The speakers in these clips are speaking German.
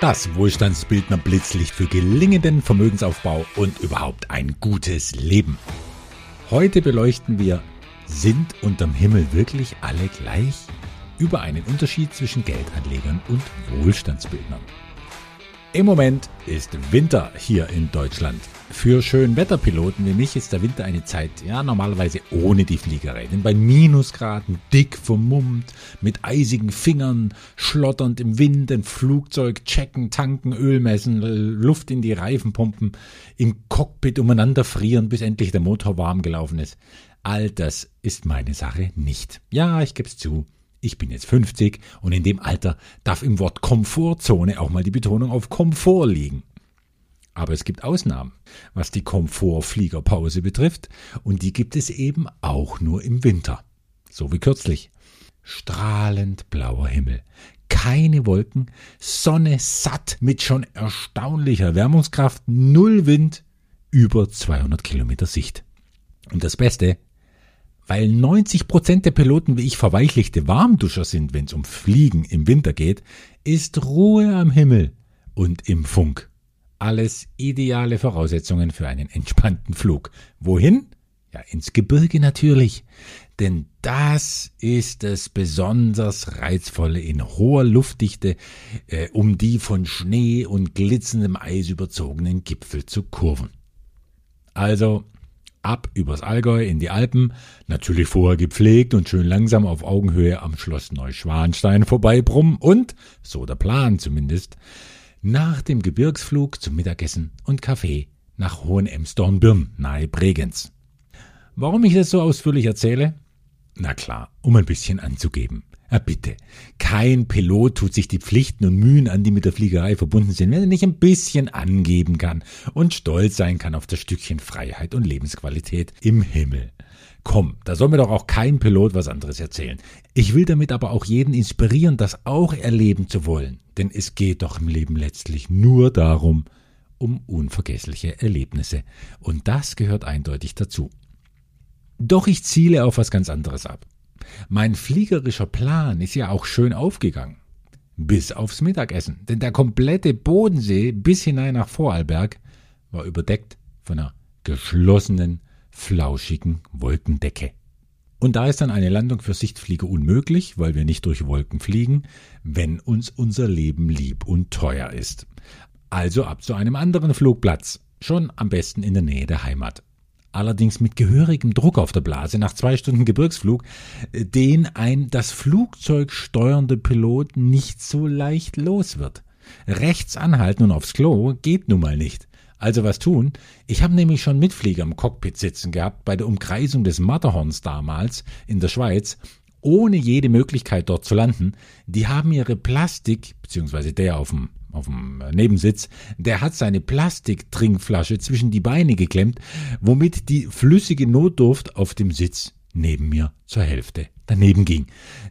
Das Wohlstandsbildner Blitzlicht für gelingenden Vermögensaufbau und überhaupt ein gutes Leben. Heute beleuchten wir, sind unterm Himmel wirklich alle gleich? Über einen Unterschied zwischen Geldanlegern und Wohlstandsbildnern. Im Moment ist Winter hier in Deutschland. Für Schönwetterpiloten wie mich ist der Winter eine Zeit, ja, normalerweise ohne die Fliegerei. Denn bei Minusgraden, dick vermummt, mit eisigen Fingern, schlotternd im Wind, ein Flugzeug checken, tanken, Öl messen, Luft in die Reifen pumpen, im Cockpit umeinander frieren, bis endlich der Motor warm gelaufen ist. All das ist meine Sache nicht. Ja, ich geb's zu. Ich bin jetzt 50 und in dem Alter darf im Wort Komfortzone auch mal die Betonung auf Komfort liegen. Aber es gibt Ausnahmen, was die Komfortfliegerpause betrifft, und die gibt es eben auch nur im Winter. So wie kürzlich. Strahlend blauer Himmel, keine Wolken, Sonne satt mit schon erstaunlicher Erwärmungskraft, null Wind, über 200 Kilometer Sicht. Und das Beste, weil 90 Prozent der Piloten wie ich verweichlichte Warmduscher sind, wenn es um Fliegen im Winter geht, ist Ruhe am Himmel und im Funk. Alles ideale Voraussetzungen für einen entspannten Flug. Wohin? Ja, ins Gebirge natürlich. Denn das ist das besonders reizvolle in hoher Luftdichte, äh, um die von Schnee und glitzerndem Eis überzogenen Gipfel zu kurven. Also ab übers Allgäu in die Alpen, natürlich vorher gepflegt und schön langsam auf Augenhöhe am Schloss Neuschwanstein vorbeibrummen und, so der Plan zumindest, nach dem Gebirgsflug zum Mittagessen und Kaffee nach Hohenemsdorn-Birn nahe Bregenz. Warum ich das so ausführlich erzähle? Na klar, um ein bisschen anzugeben. Ja, bitte. Kein Pilot tut sich die Pflichten und Mühen an, die mit der Fliegerei verbunden sind, wenn er nicht ein bisschen angeben kann und stolz sein kann auf das Stückchen Freiheit und Lebensqualität im Himmel. Komm, da soll mir doch auch kein Pilot was anderes erzählen. Ich will damit aber auch jeden inspirieren, das auch erleben zu wollen. Denn es geht doch im Leben letztlich nur darum, um unvergessliche Erlebnisse. Und das gehört eindeutig dazu. Doch ich ziele auf was ganz anderes ab. Mein fliegerischer Plan ist ja auch schön aufgegangen. Bis aufs Mittagessen. Denn der komplette Bodensee bis hinein nach Vorarlberg war überdeckt von einer geschlossenen, flauschigen Wolkendecke. Und da ist dann eine Landung für Sichtflieger unmöglich, weil wir nicht durch Wolken fliegen, wenn uns unser Leben lieb und teuer ist. Also ab zu einem anderen Flugplatz, schon am besten in der Nähe der Heimat allerdings mit gehörigem Druck auf der Blase nach zwei Stunden Gebirgsflug, äh, den ein das Flugzeug steuernde Pilot nicht so leicht los wird. Rechts anhalten und aufs Klo geht nun mal nicht. Also was tun? Ich habe nämlich schon Mitflieger im Cockpit sitzen gehabt bei der Umkreisung des Matterhorns damals in der Schweiz, ohne jede Möglichkeit dort zu landen. Die haben ihre Plastik, beziehungsweise der auf dem auf dem Nebensitz, der hat seine Plastiktrinkflasche zwischen die Beine geklemmt, womit die flüssige Notdurft auf dem Sitz neben mir zur Hälfte daneben ging.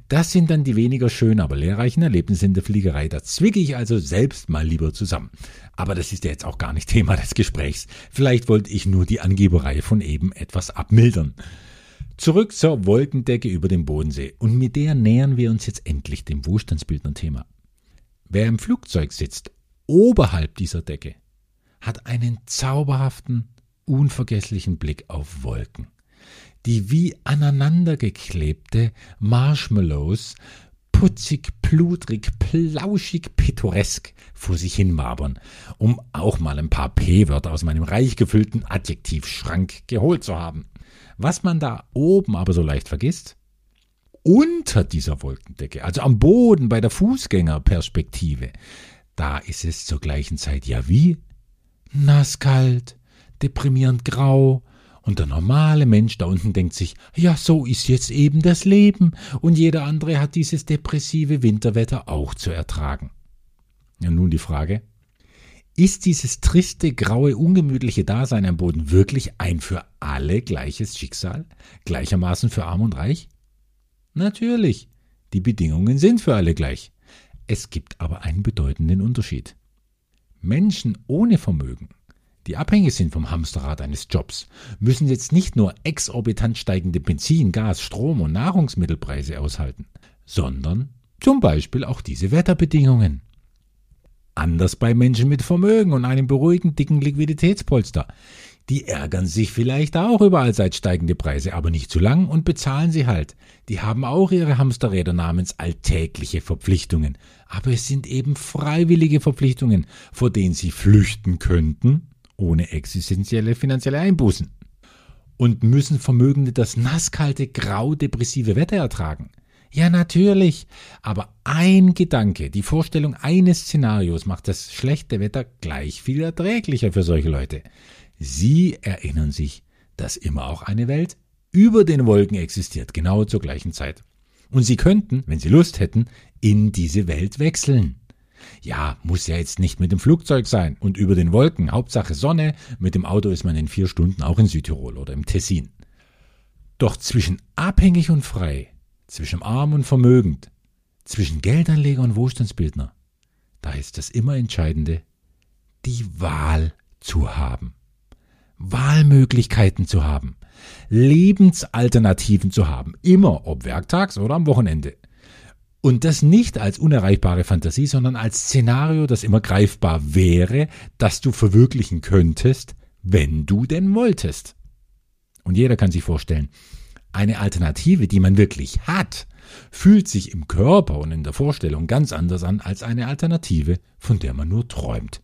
Das sind dann die weniger schönen, aber lehrreichen Erlebnisse in der Fliegerei. Da zwicke ich also selbst mal lieber zusammen. Aber das ist ja jetzt auch gar nicht Thema des Gesprächs. Vielleicht wollte ich nur die Angeberei von eben etwas abmildern. Zurück zur Wolkendecke über dem Bodensee. Und mit der nähern wir uns jetzt endlich dem Wohlstandsbildner-Thema. Wer im Flugzeug sitzt, oberhalb dieser Decke, hat einen zauberhaften, unvergesslichen Blick auf Wolken, die wie aneinandergeklebte Marshmallows putzig, pludrig, plauschig, pittoresk vor sich hin wabern, um auch mal ein paar P-Wörter aus meinem reich gefüllten Adjektivschrank geholt zu haben. Was man da oben aber so leicht vergisst, unter dieser Wolkendecke, also am Boden bei der Fußgängerperspektive, da ist es zur gleichen Zeit ja wie nasskalt, deprimierend grau, und der normale Mensch da unten denkt sich, ja, so ist jetzt eben das Leben, und jeder andere hat dieses depressive Winterwetter auch zu ertragen. Ja, nun die Frage, ist dieses triste, graue, ungemütliche Dasein am Boden wirklich ein für alle gleiches Schicksal, gleichermaßen für arm und reich? Natürlich, die Bedingungen sind für alle gleich. Es gibt aber einen bedeutenden Unterschied. Menschen ohne Vermögen, die abhängig sind vom Hamsterrad eines Jobs, müssen jetzt nicht nur exorbitant steigende Benzin, Gas, Strom und Nahrungsmittelpreise aushalten, sondern zum Beispiel auch diese Wetterbedingungen. anders bei Menschen mit Vermögen und einem beruhigend dicken Liquiditätspolster. Die ärgern sich vielleicht auch über allseits steigende Preise, aber nicht zu lang und bezahlen sie halt. Die haben auch ihre Hamsterräder namens alltägliche Verpflichtungen. Aber es sind eben freiwillige Verpflichtungen, vor denen sie flüchten könnten, ohne existenzielle finanzielle Einbußen. Und müssen Vermögende das nasskalte, grau depressive Wetter ertragen? Ja, natürlich. Aber ein Gedanke, die Vorstellung eines Szenarios macht das schlechte Wetter gleich viel erträglicher für solche Leute. Sie erinnern sich, dass immer auch eine Welt über den Wolken existiert, genau zur gleichen Zeit. Und Sie könnten, wenn Sie Lust hätten, in diese Welt wechseln. Ja, muss ja jetzt nicht mit dem Flugzeug sein und über den Wolken, Hauptsache Sonne, mit dem Auto ist man in vier Stunden auch in Südtirol oder im Tessin. Doch zwischen abhängig und frei, zwischen arm und vermögend, zwischen Geldanleger und Wohlstandsbildner, da ist das immer Entscheidende, die Wahl zu haben. Wahlmöglichkeiten zu haben, Lebensalternativen zu haben, immer ob werktags oder am Wochenende. Und das nicht als unerreichbare Fantasie, sondern als Szenario, das immer greifbar wäre, das du verwirklichen könntest, wenn du denn wolltest. Und jeder kann sich vorstellen, eine Alternative, die man wirklich hat, fühlt sich im Körper und in der Vorstellung ganz anders an als eine Alternative, von der man nur träumt.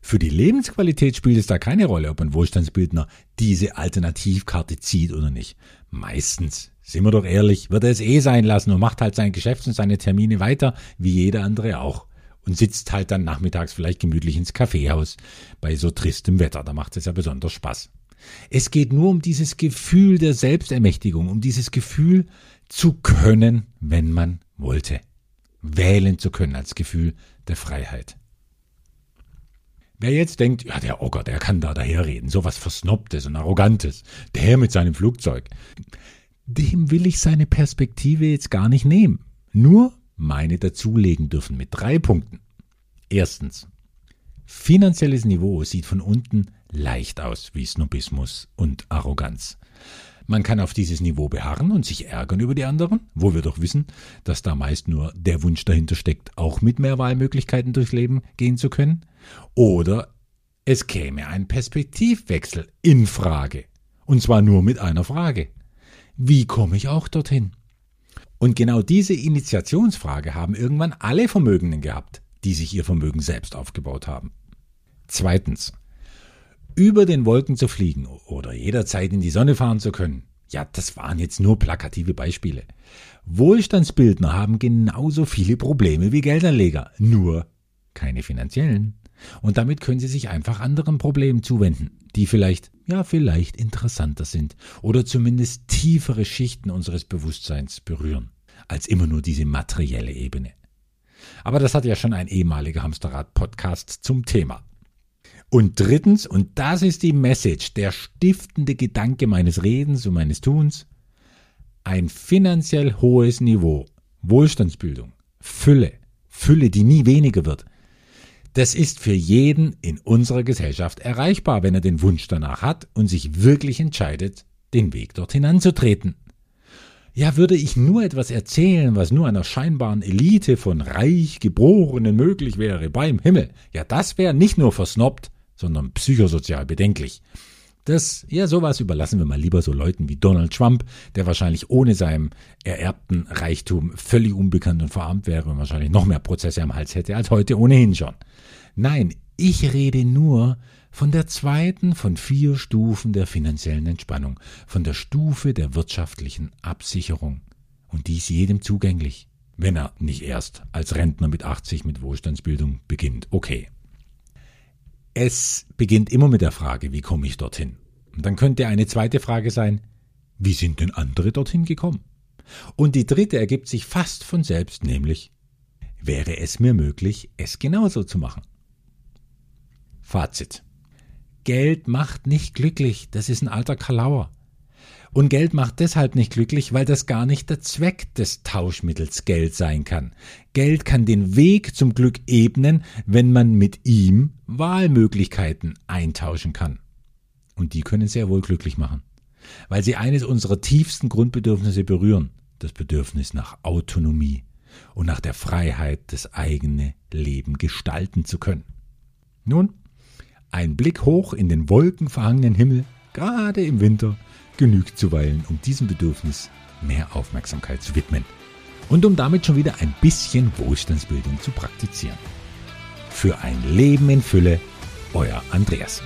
Für die Lebensqualität spielt es da keine Rolle, ob ein Wohlstandsbildner diese Alternativkarte zieht oder nicht. Meistens, sind wir doch ehrlich, wird er es eh sein lassen und macht halt sein Geschäft und seine Termine weiter, wie jeder andere auch. Und sitzt halt dann nachmittags vielleicht gemütlich ins Kaffeehaus bei so tristem Wetter. Da macht es ja besonders Spaß. Es geht nur um dieses Gefühl der Selbstermächtigung, um dieses Gefühl zu können, wenn man wollte. Wählen zu können als Gefühl der Freiheit. Wer jetzt denkt, ja, der Ocker, der kann da daherreden, sowas Versnobtes und Arrogantes, der mit seinem Flugzeug, dem will ich seine Perspektive jetzt gar nicht nehmen. Nur meine dazulegen dürfen mit drei Punkten. Erstens. Finanzielles Niveau sieht von unten leicht aus wie Snobismus und Arroganz. Man kann auf dieses Niveau beharren und sich ärgern über die anderen, wo wir doch wissen, dass da meist nur der Wunsch dahinter steckt, auch mit mehr Wahlmöglichkeiten durchs Leben gehen zu können. Oder es käme ein Perspektivwechsel in Frage. Und zwar nur mit einer Frage. Wie komme ich auch dorthin? Und genau diese Initiationsfrage haben irgendwann alle Vermögenden gehabt, die sich ihr Vermögen selbst aufgebaut haben. Zweitens. Über den Wolken zu fliegen oder jederzeit in die Sonne fahren zu können. Ja, das waren jetzt nur plakative Beispiele. Wohlstandsbildner haben genauso viele Probleme wie Geldanleger, nur keine finanziellen. Und damit können sie sich einfach anderen Problemen zuwenden, die vielleicht, ja, vielleicht interessanter sind oder zumindest tiefere Schichten unseres Bewusstseins berühren, als immer nur diese materielle Ebene. Aber das hat ja schon ein ehemaliger Hamsterrad-Podcast zum Thema. Und drittens, und das ist die Message, der stiftende Gedanke meines Redens und meines Tuns, ein finanziell hohes Niveau, Wohlstandsbildung, Fülle, Fülle, die nie weniger wird, das ist für jeden in unserer Gesellschaft erreichbar, wenn er den Wunsch danach hat und sich wirklich entscheidet, den Weg dorthin anzutreten. Ja, würde ich nur etwas erzählen, was nur einer scheinbaren Elite von reich Geborenen möglich wäre beim Himmel, ja, das wäre nicht nur versnobbt, sondern psychosozial bedenklich. Das, ja, sowas überlassen wir mal lieber so Leuten wie Donald Trump, der wahrscheinlich ohne seinem ererbten Reichtum völlig unbekannt und verarmt wäre und wahrscheinlich noch mehr Prozesse am Hals hätte als heute ohnehin schon. Nein, ich rede nur von der zweiten von vier Stufen der finanziellen Entspannung, von der Stufe der wirtschaftlichen Absicherung. Und dies jedem zugänglich, wenn er nicht erst als Rentner mit 80 mit Wohlstandsbildung beginnt. Okay. Es beginnt immer mit der Frage, wie komme ich dorthin? Und dann könnte eine zweite Frage sein, wie sind denn andere dorthin gekommen? Und die dritte ergibt sich fast von selbst, nämlich, wäre es mir möglich, es genauso zu machen? Fazit. Geld macht nicht glücklich, das ist ein alter Kalauer. Und Geld macht deshalb nicht glücklich, weil das gar nicht der Zweck des Tauschmittels Geld sein kann. Geld kann den Weg zum Glück ebnen, wenn man mit ihm Wahlmöglichkeiten eintauschen kann. Und die können sehr wohl glücklich machen, weil sie eines unserer tiefsten Grundbedürfnisse berühren, das Bedürfnis nach Autonomie, und nach der Freiheit, das eigene Leben gestalten zu können. Nun, ein Blick hoch in den wolkenverhangenen Himmel, gerade im Winter, genügt zuweilen, um diesem Bedürfnis mehr Aufmerksamkeit zu widmen und um damit schon wieder ein bisschen Wohlstandsbildung zu praktizieren. Für ein Leben in Fülle, euer Andreas.